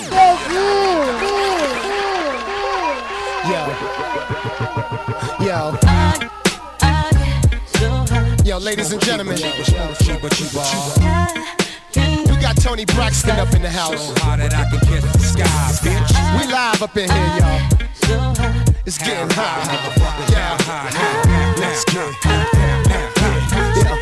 Yo. Yo, Yo, ladies and gentlemen. We got Tony Braxton up in the house. We live up in here, y'all. It's getting hot. Yeah. Let's get Let's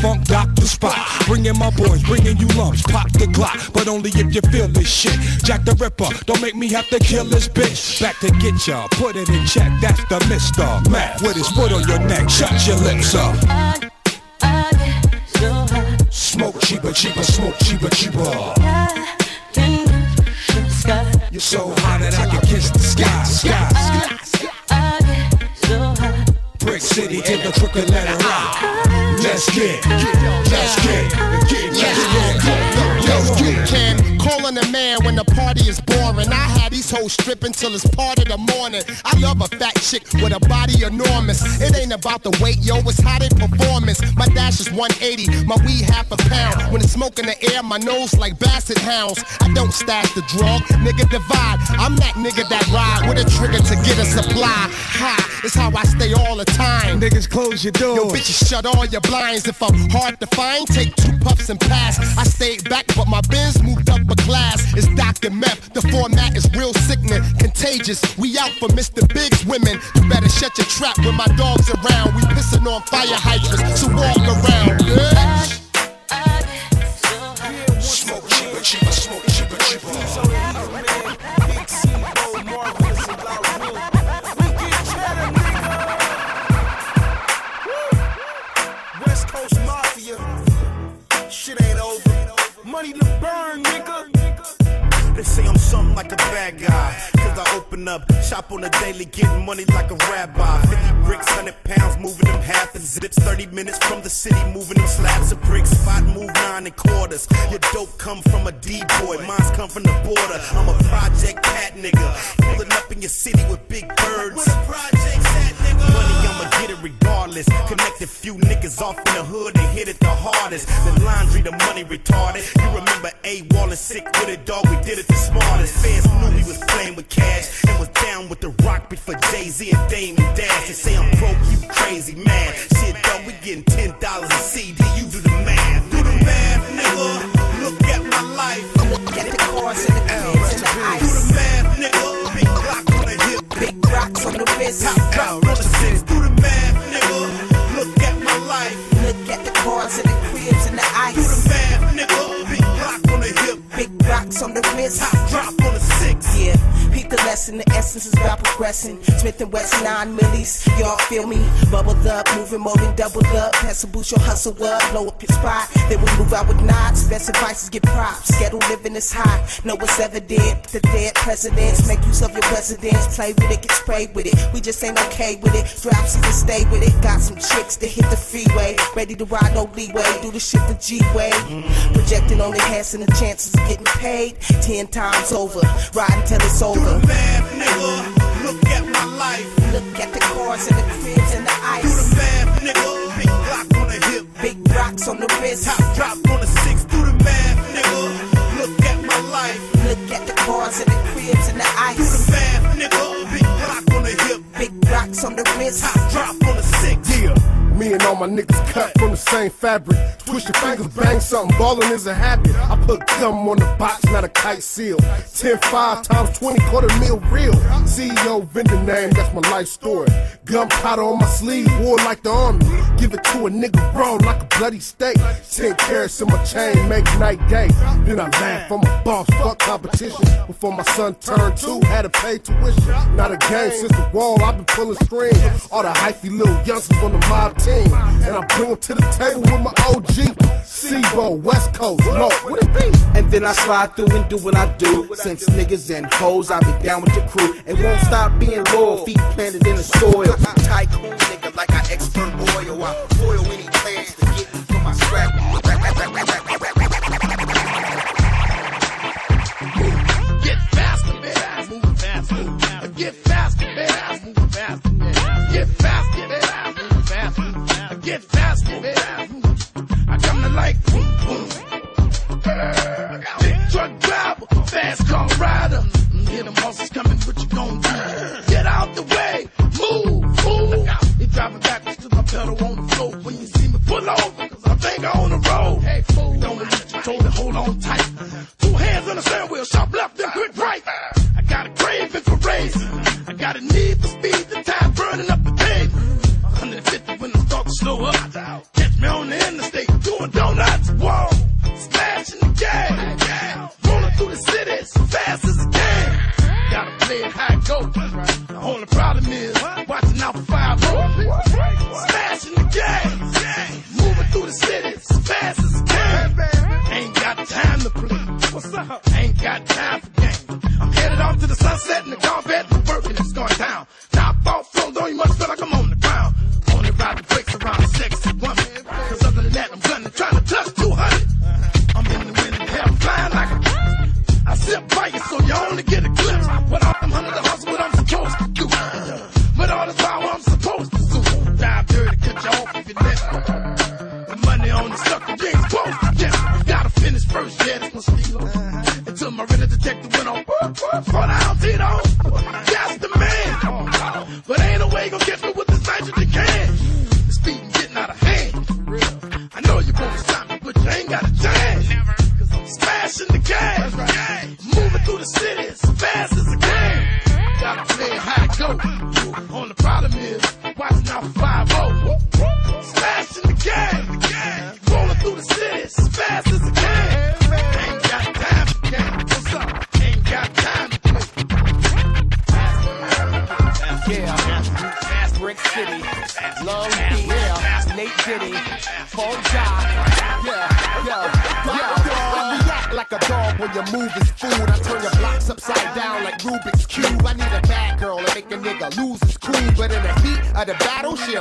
funk, doctor spot. Bringing my boys, bringing you lumps, pop the clock, but only if you feel this shit. Jack the Ripper, don't make me have to kill this bitch. Back to get ya, put it in check, that's the Mr. Mac with his foot on your neck, shut your lips up. Smoke cheaper, cheaper, smoke cheaper, cheaper. You're so hot that I can kiss the sky, sky, sky. City to the crooked letter rock. Let's get, let's get, get, let's get, Let's get Cam, calling a man when the party is boring. I had these hoes stripping till it's part of the morning. I love a fat chick with a body enormous. It ain't about the weight, yo, it's how they performance. My dash is 180, my weed half a pound. When it's smoke in the air, my nose like basset hounds. I don't stash the drug, nigga divide. I'm that nigga that ride with a trigger to get a supply. Ha, it's how I stay all the time. Niggas close your doors. Yo, bitches, shut all your blinds. If I'm hard to find, take two puffs and pass. I stayed back, but my bins moved up a class. It's Dr. Meth. The format is real sickening, contagious. We out for Mr. Big's women. You better shut your trap when my dog's around. We pissing on fire hydrants, so walk around, bitch. Up, shop on the daily, getting money like a rabbi. 50 bricks, 100 pounds, moving them half and zips. 30 minutes from the city, moving them slabs of bricks. Spot move nine and quarters. Your dope come from a D-boy, mine's come from the border. I'm a project cat nigga. Pulling up in your city with big birds. Where the projects at, nigga? Money, I'ma get it regardless. Connect a few niggas off in the hood and hit it the hardest. The laundry, the money retarded. You remember A Wall and sick with it, dog. We did it the smartest. Fans knew we was playing with cash and was down with the rock before Jay Z and Dame and Dash. They say I'm broke, you crazy mad. Shit, dog, we getting ten dollars a CD. You do the math, do the math, nigga. Look at my life. Look at the cars and the kids and the ice. Do the math, nigga. Big clock on the hip, big rocks on the wrist. Top drop on the six. Do the math, nigga. Look at my life. Look at the cars and the cribs and the ice. Do the math, nigga. Big clock on the hip, big rocks on the wrist. Top drop peep the essence is about progressing. Smith and Wesson nine millies. Y'all feel me? Bubbled up, moving more than double up. Pass a boost your hustle up, blow up your spot. Then we move out with knots. Best advice is get props. Schedule living is high. No, it's evident. The dead presidents make use of your residence. Play with it, get sprayed with it. We just ain't okay with it. Drops and stay with it. Got some chicks that hit the freeway. Ready to ride, no leeway. Do the shit the G way. Projecting on enhancing the chances of getting paid. Ten times over. Riding till it's over. Math, nigga. Look at my life. Look at the cars and the cribs and the ice. Do the math, nigga. Big block on the hip. Big rocks on the wrist. Top drop on the six. Do the math, nigga. Look at my life. Look at the cars and the cribs and the ice. Do the math, nigga. Big block on the hip. Big rocks on the wrist. Top drop on the me and all my niggas cut from the same fabric. Twist your fingers, bang something. Ballin' is a habit. I put gum on the box, not a kite seal. 10 5 times 20, quarter mil real. CEO, vendor name, that's my life story. Gunpowder on my sleeve, war like the army. Give it to a nigga raw like a bloody steak. 10 carats in my chain, make night day. Then I laugh, I'm a boss, fuck competition. Before my son turned two, had to pay tuition. Not a game since the wall, I've been pulling strings. All the hyphy little youngsters on the mob team. And I bring them to the table with my OG. Sebo, West Coast, low, what it be? And then I slide through and do what I do. Since niggas and hoes, I be down with the crew. And won't stop being loyal, feet planted in the soil. Tycoon nigga like I expert oil. I foil any plans to get from my scrap. Hear them horses coming, what you gon' do? Get out the way, move, move. He driving backwards to my pedal on the floor. When you see me pull over, cause I think I on the road. Hey, fool, don't let you told it, hold on tight. Two hands on the steering wheel, sharp left and quick right. I got a craving for racing. I got a need for speed, detective went on. Fall down, Tito. That's the man. But ain't no way you gonna catch me with this nitrogen can.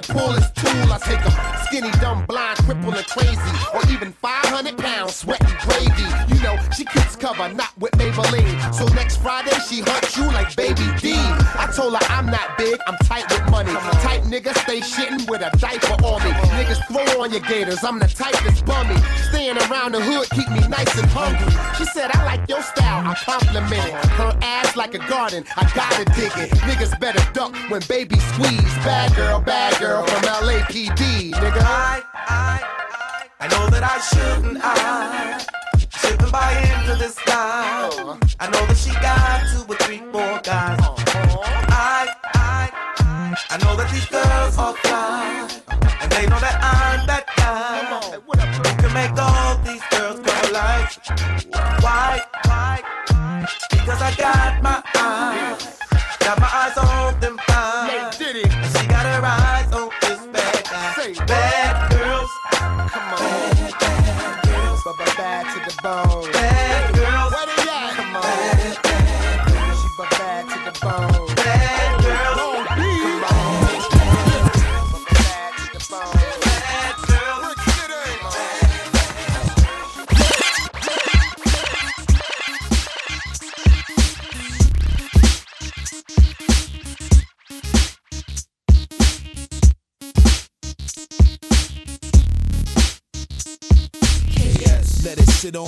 Pull his tool. I take him skinny, dumb, blind, crippled, and crazy. Or even 500 pounds, sweaty gravy. You know, she keeps cover, not with Maybelline. So next Friday, she hunts you like Baby D. I told her I'm not big, I'm tight with money. Tight nigga stay shitting with a diaper on throw on your gators, I'm the type that's bummy. Staying around the hood keep me nice and hungry. She said, I like your style, I compliment it. Her ass like a garden, I gotta dig it. Niggas better duck when baby squeeze. Bad girl, bad girl from LAPD, nigga. I, I, I know that I shouldn't. I slipping by into this guy. Oh. I know that she got two or three, more guys. I, know that these girls are fly, and they know that I'm that guy who can make all these girls go like, why, why? Because I got my eyes, got my eyes on them fine. She got her eyes on this bad Say guy. Bad girls, come on. But but bad to the bone.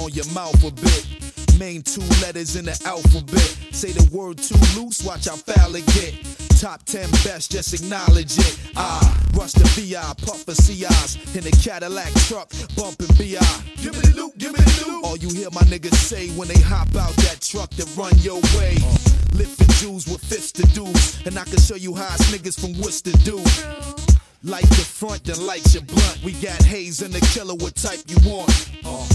On your mouth a bit. Main two letters in the alphabet. Say the word too loose, watch how foul it get. Top 10 best, just acknowledge it. I rush the VI, puff for CIs in a Cadillac truck, bumping BI. Give me the loot, give me the loot. All you hear my niggas say when they hop out that truck that run your way. Lifting Jews with fists to dudes, and I can show you how us niggas from Worcester do. Light your front, then light your blunt. We got haze and the killer, what type you want? Uh,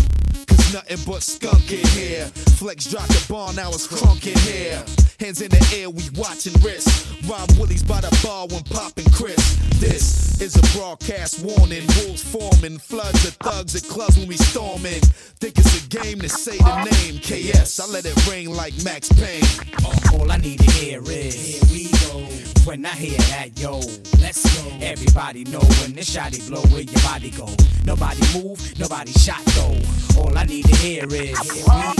nothing but skunk in here. Flex dropped the bar, now it's crunk in here. Hands in the air, we watching wrist. Rob Willies by the bar when popping Chris. This is a broadcast warning. Wolves forming, floods of thugs at clubs when we storming. Think it's a game to say the name. KS, I let it ring like Max Payne. Uh, all I need to hear is here we go. When I hear that, yo, let's go. Everybody know when the shotty blow, where your body go. Nobody move, nobody shot though. All I need to hear is here we.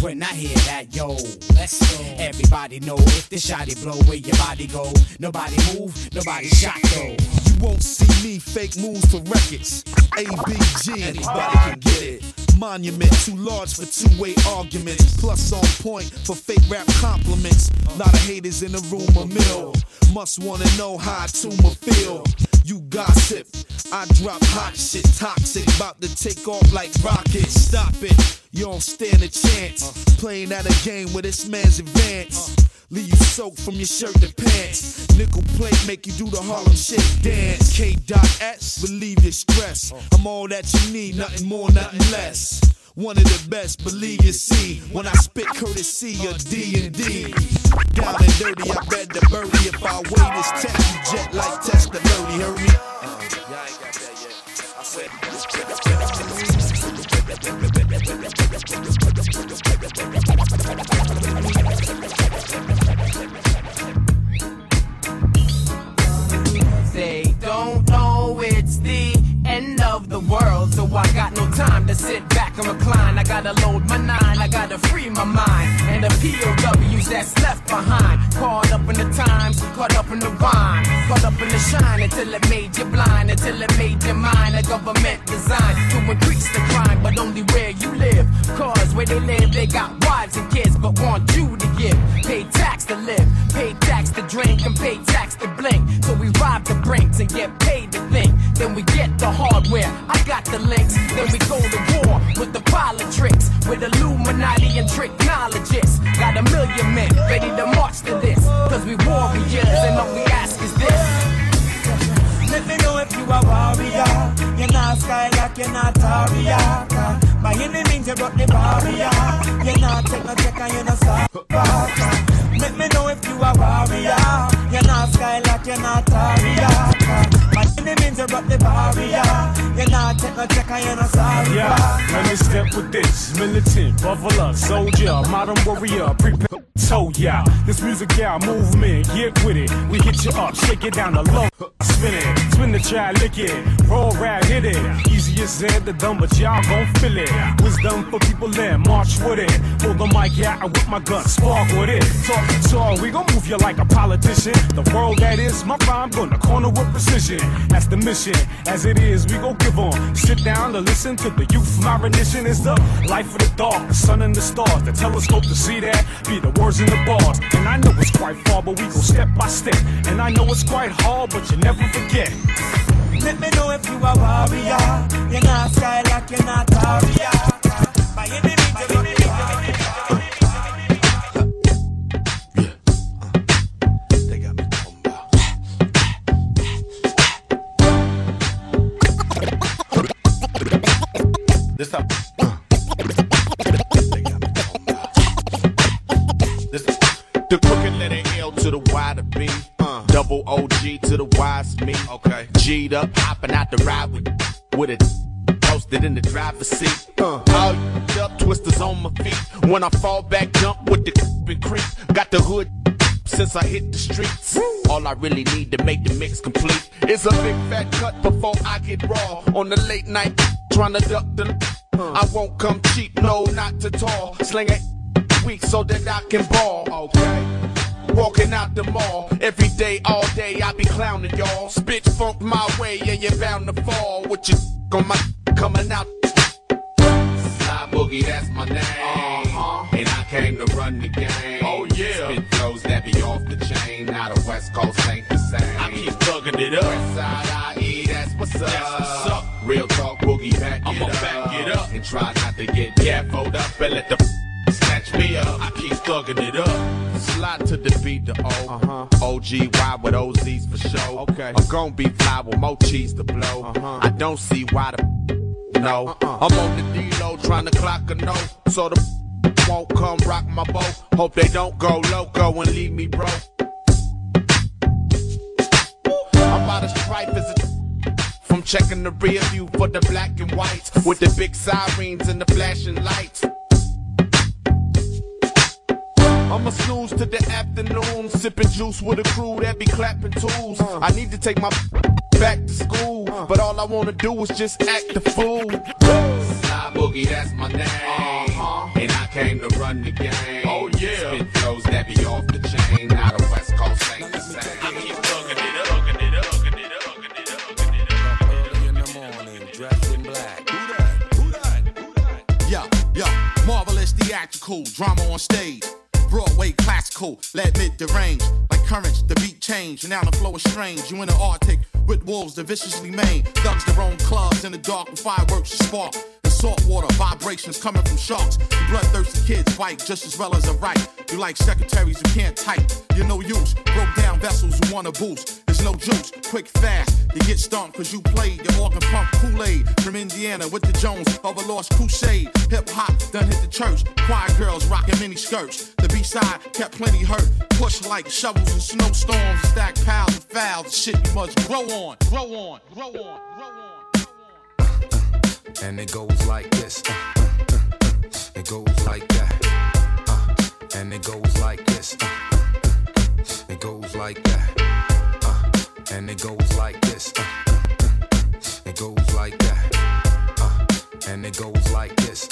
When I hear that, yo, let's go. Everybody know if the shotty blow, where your body go. Nobody move, nobody shot go. You won't see me fake moves for records. ABG, anybody can get it. Monument too large for two-way arguments. Plus on point for fake rap compliments. Lot of haters in the rumor mill. Must wanna know how I tumor feel. You gossip, I drop hot shit, toxic, about to take off like rockets. Stop it, you don't stand a chance. Playing at a game where this man's advanced. Leave you soaked from your shirt to pants. Nickel plate make you do the Harlem Shake dance. K. Dot S, relieve your stress. I'm all that you need, nothing more, nothing less. One of the best, believe you see. When I spit courtesy of D and D. Down and dirty, I bet the birdie. If I wait, it's test jet like test the birdie. Heard me? They don't know it's the end of the world, so I got no time to sit and recline. I gotta load my nine, I gotta free my mind, and the POWs that's left behind. Caught up in the times, caught up in the rhyme, caught up in the shine until it made you blind, until it made you mind. A government designed to increase the crime, but only where you live. Cause where they live, they got wives and kids, but want you to give. Pay tax to live, pay tax to drink, and pay tax to blink. So we rob the brinks and get paid to think. Then we get the hardware. I got the links. Then we go to politics, with Illuminati and tricknologists. Got a million men ready to march to this. Cause we warriors and all we ask is this. Let me know if you a warrior. You're not Skylark, you're not Taria. By any means, you broke the barrier. You're not take no you're not soft. Let me know if you a warrior. You're not Skylark, you're not Taria. By any means, you broke the barrier. You're not take no check and you're sorry. Yeah, let me step with this. Militant, buffalo, soldier, modern warrior, prepare. So yeah, this music, yeah, movement, get with it. We hit you up, shake it down the low, spin it, spin the child, lick it, roll rap, hit it. Easy as said, the dumb, but y'all gon' feel it. Wisdom for people there, march with it. Pull the mic out whip my gun, spark with it. Talk talk, we gon' move you like a politician. The world that is my rhyme, gonna corner with precision. That's the mission, as it is, we gon' give on. Sit down to listen to the youth. My rendition is the life of the dark, the sun and the stars, the telescope to see that. Be the words in the bars, and I know it's quite far, but we go step by step. And I know it's quite hard, but you never forget. Let me know if you a warrior. You're not Skylark, you're not Taria. This. This the crooked letter L to the Y to B. Double OG to the Y's me. Okay. G'd up, hopping out the ride with, with it. Posted in the driver's seat. Uh. All up, twisters on my feet. When I fall back, jump with the and creep. Got the hood since I hit the streets. All I really need to make the mix complete is a big fat cut before I get raw. On the late night, trying to duck the. I won't come cheap, no, not to tall. Sling it weak so that I can ball. Okay. Walking out the mall every day, all day. I be clowning y'all. Spit funk my way, and you're bound to fall. With your on my coming out. Sly Boogie, that's my name. Uh-huh. And I came to run the game. Oh yeah. Spit be off the chain. Now the West Coast ain't the same. I keep thugging it up. West side IE, that's what's up. That's what's up. Real talk Boogie, back I'ma it up. back it up. And try not to get gaffled up and let the snatch me up. I keep thugging it up. Slide to the beat, the O. Uh-huh. OGY with OZs for show. Okay. I'm gon' be fly with more cheese to blow. Uh-huh. I don't see why the no. Uh-uh. I'm on the D-Lo trying to clock a no. So the won't come rock my boat. Hope they don't go loco and leave me broke. I'm about as stripe as a from checking the rear view for the black and whites with the big sirens and the flashing lights. I'ma snooze to the afternoon, sipping juice with a crew that be clapping tools. Uh. I need to take my back to school, uh. but all I wanna do is just act the fool. Sly Boogie, that's my name, uh-huh. and I came to run the game. Oh yeah, spit flows that be off the chain. Now the West Coast ain't the same. I keep hooking it up, hooking it up, hooking it up, hooking it up, hooking it up. Early in the morning, dressed in black. Who that? Who that? Who that? Yo, yo, marvelous theatrical drama on stage. Broadway classical, let mid derange. Like currents, the beat change, and now the flow is strange. You in the Arctic with wolves that viciously maim. Thugs their own clubs in the dark with fireworks to spark. Salt water vibrations coming from sharks. Bloodthirsty kids fight just as well as a right. You like secretaries who can't type. You're no use. Broke down vessels who wanna boost. There's no juice. Quick, fast. You get stumped cause you played your organ pump Kool-Aid from Indiana with the Jones of a lost crusade. Hip hop done hit the church. Choir girls rocking mini skirts. The B-side kept plenty hurt. Push like shovels and snowstorms. Stack piles of fouls. Shit you must grow on, grow on, grow on, grow on. And it goes like this. uh, uh, uh, It goes like that. Uh, and it goes like this. uh, uh, uh, It goes like that. Uh, and it goes like this. uh, uh, uh, It goes like that. Uh, and it goes like this.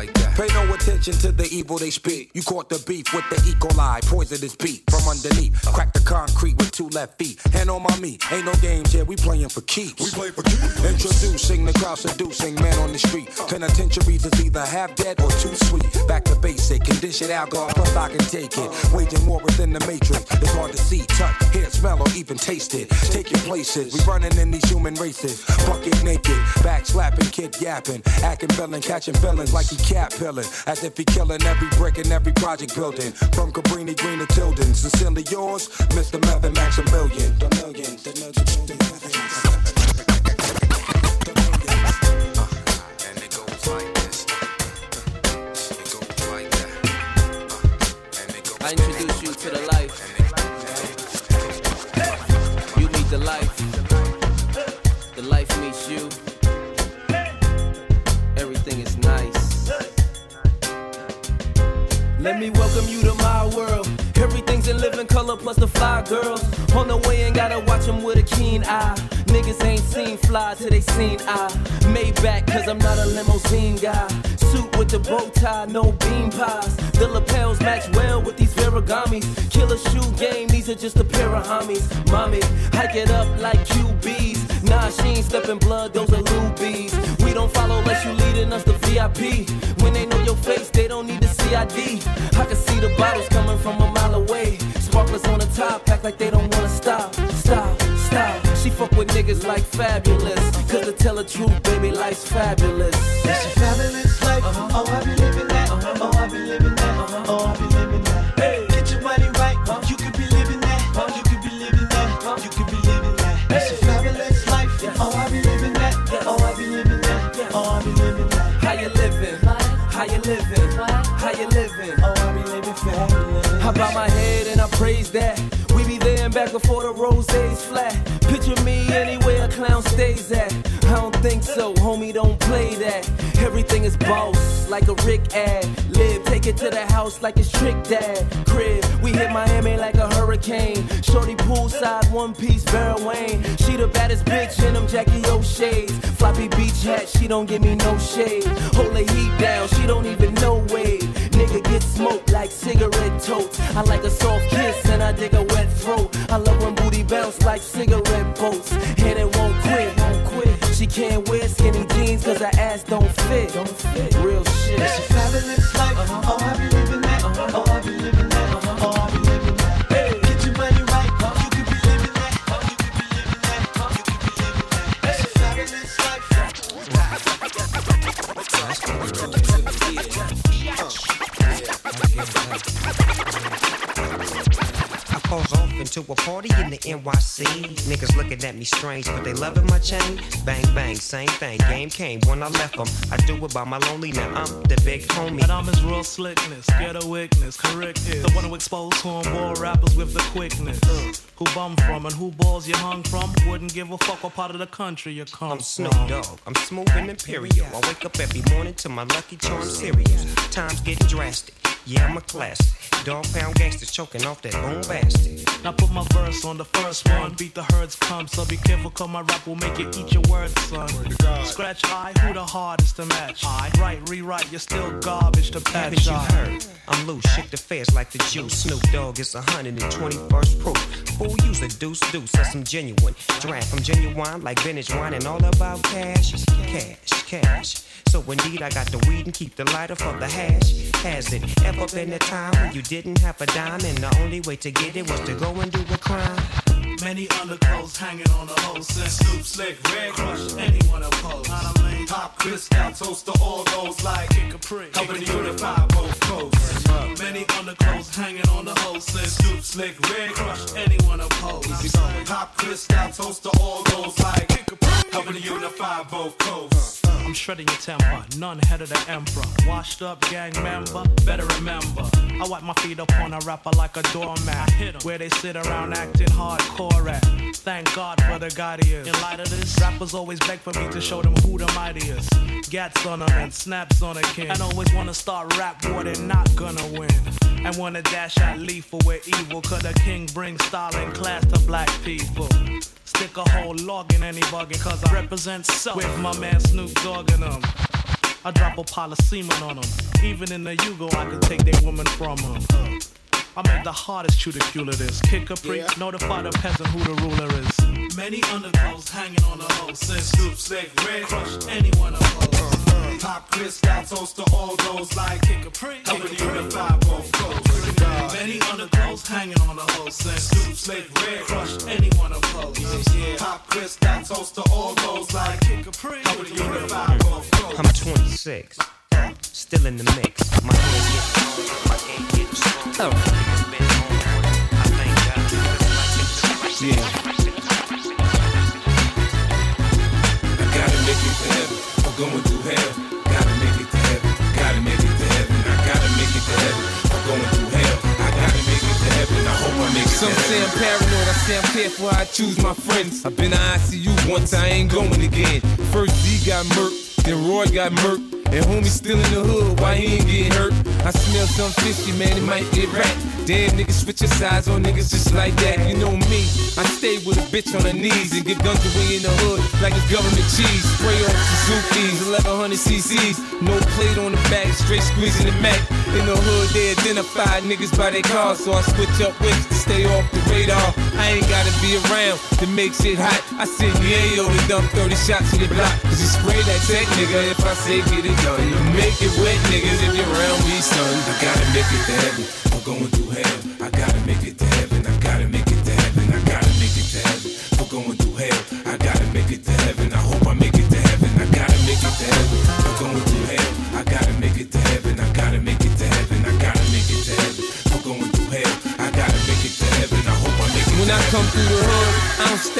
Like that. Pay no attention to the evil they speak. You caught the beef with the E. coli, poisonous beat from underneath. Crack the concrete with two left feet. Hand on my meat. Ain't no games here, we playing for keeps. We play for keeps. Introducing the crowd seducing man on the street. Penitentiaries is either half dead or too sweet. Back to basic, condition alcohol, plus I can take it. Waging war within the matrix. It's hard to see, touch, hear, smell, or even taste it. Take Taking places, we running in these human races. Bucket naked, back slapping, kid yapping, acting villain, catching feelings like he cat pilling. As if he killing every brick in every project building. From Cabrini Green to Tilden. Sincerely yours, Mr. Method Maximilian. The million, the million, the million. I introduce you to the life. You meet the life. Plus the five girls. On the way and gotta watch them with a keen eye. Niggas ain't seen fly till they seen I. Maybach cause I'm not a limousine guy. Suit with the bow tie, no bean pies. The lapels match well with these Ferragamos. Killer shoe game, these are just a pair of homies. Mommy, hike it up like QBs. Nah, she ain't stepping blood, those are Loubies. We don't follow unless you leading us to VIP. When they know your face, they don't need the CID. I can see the bottles coming from a mile away. Sparklers on the top, act like they don't wanna stop. Stop, stop. She fuck with niggas like Fabolous. Cause to tell the truth, baby, life's fabulous. It's fabulous life. Uh-huh. Oh, I be living living? How you living? Oh, I be living fabulous. I bow my head and I praise that. We be there and back before the rose days flat. Picture me anywhere so, homie, don't play that. Everything is boss, like a Rick ad. Live, take it to the house like it's Trick Dad. Crib, we hit Miami like a hurricane. Shorty poolside, one piece, Vera Wang. She the baddest bitch in them Jackie O shades. Floppy beach hat, she don't give me no shade. Hold the heat down, she don't even know wave. Nigga get smoked like cigarette totes. I like a soft kiss and I dig a wet throat. I love when booty bounce like cigarette boats. And it won't quit. She can't wear skinny jeans cause her ass don't fit. Don't fit. Real shit. A fabulous life. Oh, I be party in the NYC. Niggas looking at me strange, but they loving my chain. Bang, bang, same thing. Game came when I left them. I do it by my lonely now. I'm the big homie. And I'm his real slickness, ghetto witness, correct is the one who exposed cornball rappers with the quickness. Who bum from and who balls you hung from? Wouldn't give a fuck what part of the country you come from. I'm Snoop. Dogg. I'm smooth and imperial. I wake up every morning to my Lucky Charm cereals. Time's getting drastic. Yeah, I'm a classic. Dog pound gangsters choking off that boom bastard. Now put my verse on the first one. Beat the herds come, so be careful, cause my rap will make you eat your words, son. Scratch I, who the hardest to match? I write, rewrite, you're still garbage to patch. Haven't you heard? I'm loose, shake the feds like the juice. Snoop Dogg is 121st proof. Fool, use a deuce deuce, that's some genuine. Draft from genuine like vintage wine and all about cash. Cash, cash. So indeed, I got the weed and keep the lighter for the hash. Has it ever been a time when you didn't have a dime and the only way to get it was to go and do a crime? Many underclothes hanging on the whole since Snoop Slick, Red Crush, anyone opposed. Pop, Cristal, toast to all those like helping to unify both coasts. Many underclothes hanging on the whole since Snoop Slick, Red Crush, anyone opposed. Pop, Cristal, toast to all those like helping to unify both coasts. I'm shredding your temper, none head of the emperor. Washed up gang member, better remember. I wipe my feet up on a rapper like a doormat. Where they sit around acting hardcore at. Thank God for the God he is. In light of this, rappers always beg for me to show them who the mightiest. Gats on them and snaps on a king. And always wanna start rap war, they're not gonna win. And wanna dash out lethal with evil, cause the king brings style and class to black people. Stick a whole log in any bugging, cause I represent self with my man Snoop Dogg them. I drop a pile of semen on them. Even in the Yugo, I could take their woman from them. I made the hardest chew the cue of this. Kid Capri, notify the peasant who the ruler is. Many underclothes hanging on the hose. Since Snoop Slick, Red Crush, anyone opposed. Pop Cristal, toast to all those like Kid Capri, helping to unify both coasts. Many underclothes hanging on the hose. Since Snoop Slick, Red Crush, anyone opposed. Pop Cristal, toast to all those like Kid Capri, helping to unify both coasts. I'm 26, still in the mix. My head getting my game getting strong. Niggas been on one. I thank God. It's like I gotta make it to heaven. I'm going through hell. Gotta make it to heaven. Gotta make it to heaven. I gotta make it to heaven. I'm going through hell. I gotta make it to heaven. I hope I make it Some to say heaven. I'm paranoid, I say I'm careful I choose my friends. I've been to ICU once, I ain't going again. First D got murked, then Roy got murked. And homie still in the hood, why he ain't getting hurt? I smell some fishy, man, it might get rat. Damn, niggas switch your sides on niggas just like that. You know me, I stay with a bitch on her knees and give guns away in the hood like it's government cheese. Spray on Suzuki's, 1100 cc's, no plate on the back, straight squeezing the Mac. In the hood, they identify niggas by their cars, so I switch up wits to stay off the radar. I ain't gotta be around to make shit hot. I sit send Yayo to dump 30 shots in the block. Cause you spray that tech nigga if I say get it done. You make it wet niggas if you're around me, son. I gotta make it to heaven. I'm going through hell.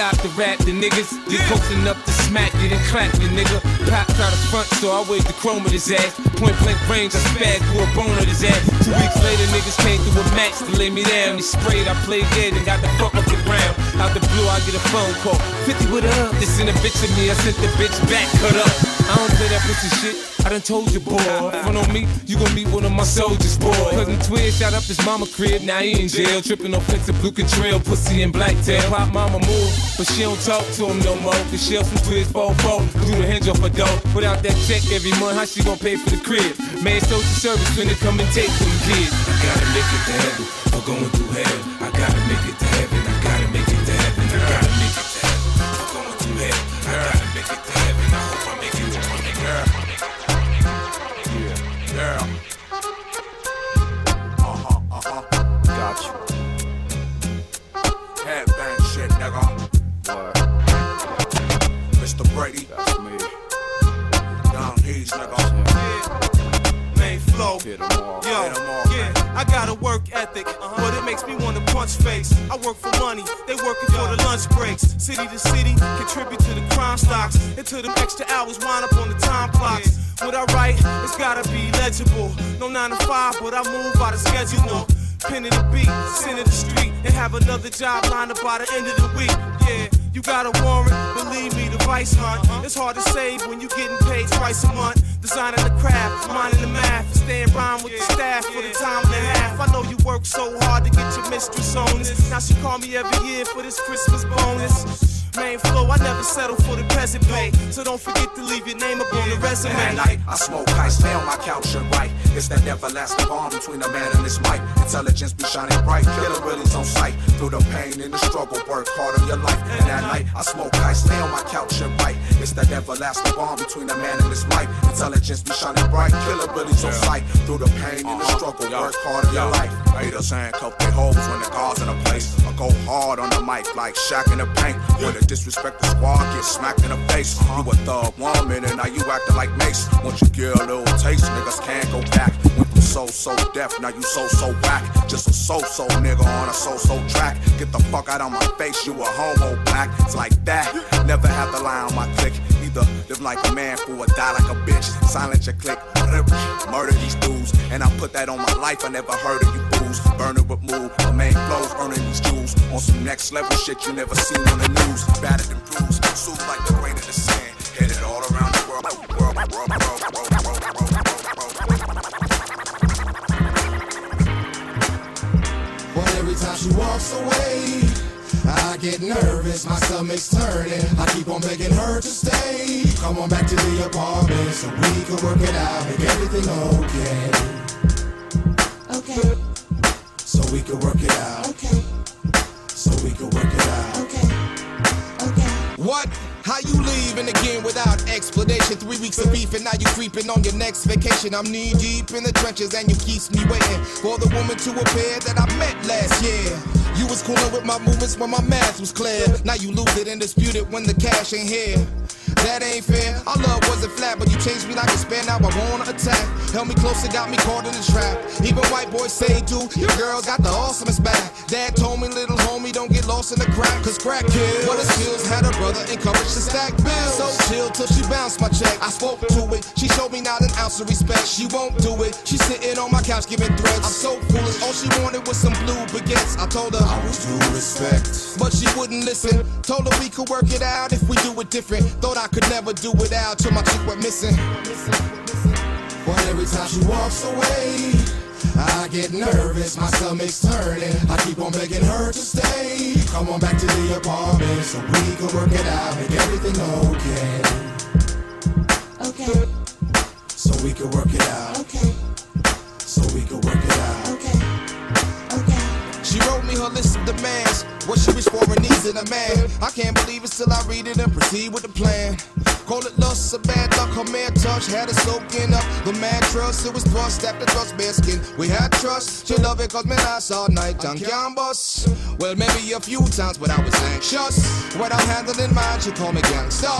Stop the rap the niggas. You close enough to smack you, then clap you, nigga. Pop out the front, so I wave the chrome at his ass. Point blank range, I spaz through a bone at his ass. Two weeks later, niggas came through a match to lay me down. They sprayed, I played dead and got the fuck off the ground. Out the blue, I get a phone call. 50 with up. This in a bitch of me, I sent the bitch back, cut up. I don't play that pussy shit. I done told you, boy. Front on me, you gon' meet one of my soldiers, boy. Cousin Twin shot up his mama crib, now he in jail. Tripping on flicks of blue contrail, pussy and blacktail. Pop mama move, but she don't talk to him no more. Cause she some twins, four, four. Do the hinge off a dough. out that check every month, how she gon' pay for the crib? Man, social service when they come and take them kids. I gotta make it to heaven. I'm going through hell. I gotta make it to heaven. I gotta make it to heaven. I gotta make it to heaven. I'm going through hell. I gotta make it to heaven. Them extra hours wind up on the time clocks. What I write, it's gotta be legible. No 9 to 5, but I move by the schedule. Pen in the beat, send in the street, and have another job lined up by the end of the week. Yeah. You got a warrant, believe me, the vice hunt. It's hard to save when you getting paid twice a month. Designing the craft, minding the math, staying rhyme with the staff for the time and a half. I know you work so hard to get your mistress on this. Now she call me every year for this Christmas bonus. Main flow, I never settle for the peasant pay. So don't forget to leave your name up on the resume. At night, I smoke ice, stay on my couch and write. It's that everlasting bond between a man and his mic. Intelligence be shining bright, killer really's on sight. Through the pain and the struggle, work hard on your life. And at night, I smoke ice, stay on my couch and write. It's that everlasting bond between a man and his mic. Intelligence be shining bright, killer really's on sight. Through the pain and the uh-huh. struggle, work hard on your life. Haters handcuff their hoes when the car's in a place. I go hard on the mic like Shaq in the paint. With a disrespect the squad, get smacked in the face. Uh-huh. You a thug woman and now you acting like Mase. Once you get a little taste, niggas can't go back. From so so deaf, now you so so back. Just a so so nigga on a so so track. Get the fuck out of my face, you a homo black. It's like that. Never have to lie on my click. Either live like a man fool or die like a bitch. Silence your click. Murder these dudes, and I put that on my life. I never heard of you fools. Burning with move, my main flows, earning these jewels. On some next level shit you never seen on the news. Battered and bruised, suit like the grain of the sand. Headed all around the world. world, world, world, she walks away, I get nervous, my stomach's turning. I keep on begging her to stay. Come on back to the apartment so we can work it out, make everything okay. Okay. Leaving again without explanation? Three weeks of beef and now you creeping on your next vacation. I'm knee deep in the trenches and you keeps me waiting for the woman to appear that I met last year. You was coolin' with my movements when my math was clear. Now you lose it and dispute it when the cash ain't here. That ain't fair. Our love wasn't flat, but you changed me like a spare. Now I wanna attack. Held me close and got me caught in the trap. Even white boys say, dude, your girl got the awesomest back. Dad told me, little homie, lost in the crack, cause crack kills. What it skills had a brother encouraged to stack bills. So chill till she bounced my check. I spoke to it. She showed me not an ounce of respect. She won't do it. She's sitting on my couch giving threats. I'm so foolish. All she wanted was some blue baguettes. I told her I was due respect, but she wouldn't listen. Told her we could work it out if we do it different. Thought I could never do without till my chick went missing. But every time she walks away, I get nervous, my stomach's turning. I keep on begging her to stay. Come on back to the apartment so we can work it out, make everything okay. Okay. So we can work it out. Okay. So we can work it out. Okay. Okay. She wrote me her list of demands. What she wish for and needs in a man. I can't believe it till I read it and proceed with the plan. Call it lust or bad luck, her man touch had her soaking up the mattress. It was thrust after thrust, bare skin. We had trust. She love it cause me nice all night on campus. Well, maybe a few times, but I was anxious. When I'm handling mine, she called me gangster.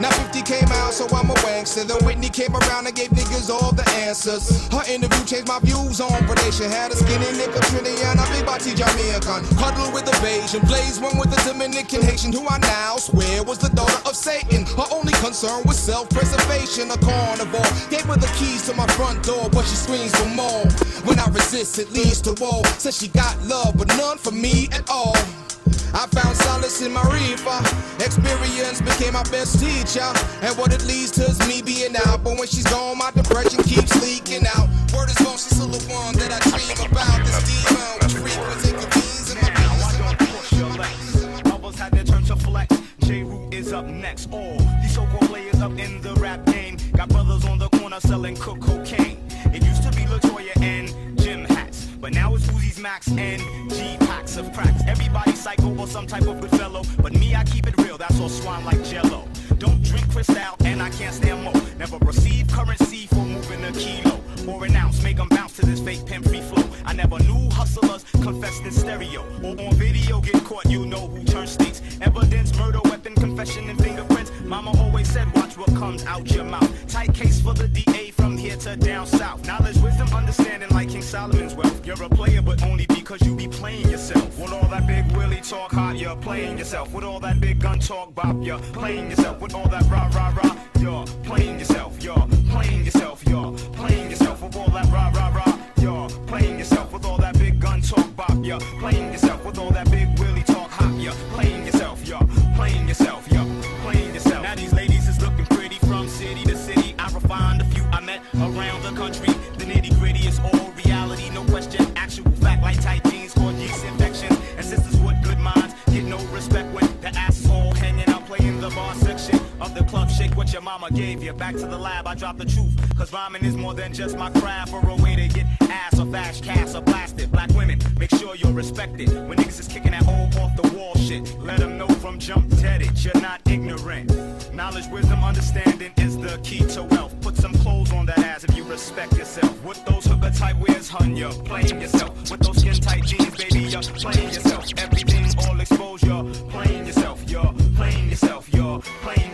Now 50 came out, so I'm a wankster. Then Whitney came around and gave niggas all the answers. Her interview changed my views on predation. Had a skinny nigga Trinidad, a big body Jamaican. Cuddle with a Bayesian, blaze one with a Dominican Haitian, who I now swear was the daughter of Satan. Her only concern was self-preservation. A carnivore gave her the keys to my front door, but she screams for more. When I resist, it leads to war. Says she got love, but none for me at all. I found solace in my reefer. Experience became my best teacher. And what it leads to is me being out. But when she's gone, my depression keeps leaking out. Word is born, she's still the one that I dream about. This demon, which inconvenience in Others had their turn to flex. J Root is up next. All these so-called players up in the rap game got brothers on the corner selling cook cocaine. It used to be Latoya and Jim hats, but now it's Uzi's Max and G packs of cracks. Everybody psycho or some type of good fellow, but me I keep it real. That's all swine like Jello. Don't drink Cristal and I can't stand more. Never receive currency for moving a kilo or an ounce. Make 'em bounce to this fake pimp free flow. I never knew hustlers in stereo or on video. Get caught, you know who turns states. Evidence, murder, weapon, confession, and fingerprints. Mama always said, watch what comes out your mouth. Tight case for the DA from here to down south. Knowledge, wisdom, understanding like King Solomon's wealth. You're a player, but only because you be playing yourself. With all that big willy talk hot, you're playing yourself. With all that big gun talk bop, you're playing yourself. With all that rah rah rah, you're playing yourself. You're playing yourself. You're playing yourself. With all that rah rah rah, you're playing yourself. With all that gun talk bop, you're playing yourself. With all that big willy talk hot, you're playing yourself. You're playing yourself. You're playing yourself. Now these ladies is looking pretty from city to city. I refined a few I met around the country. The nitty gritty is all reality, no question. Actual fact like tight jeans cause yeast infections. And sisters with good minds get no respect when the ass Take what your mama gave you. Back to the lab, I drop the truth. Cause rhyming is more than just my craft or a way to get ass or bash, cast or blasted. Black women, make sure you're respected. When niggas is kicking that old off the wall shit, let them know from jump dead it. You're not ignorant. Knowledge, wisdom, understanding is the key to wealth. Put some clothes on that ass if you respect yourself. With those hooker type wears, hun, you're playing yourself. With those skin tight jeans, baby, you're playing yourself. Everything all exposed, you're playing yourself. You're playing yourself. You're playing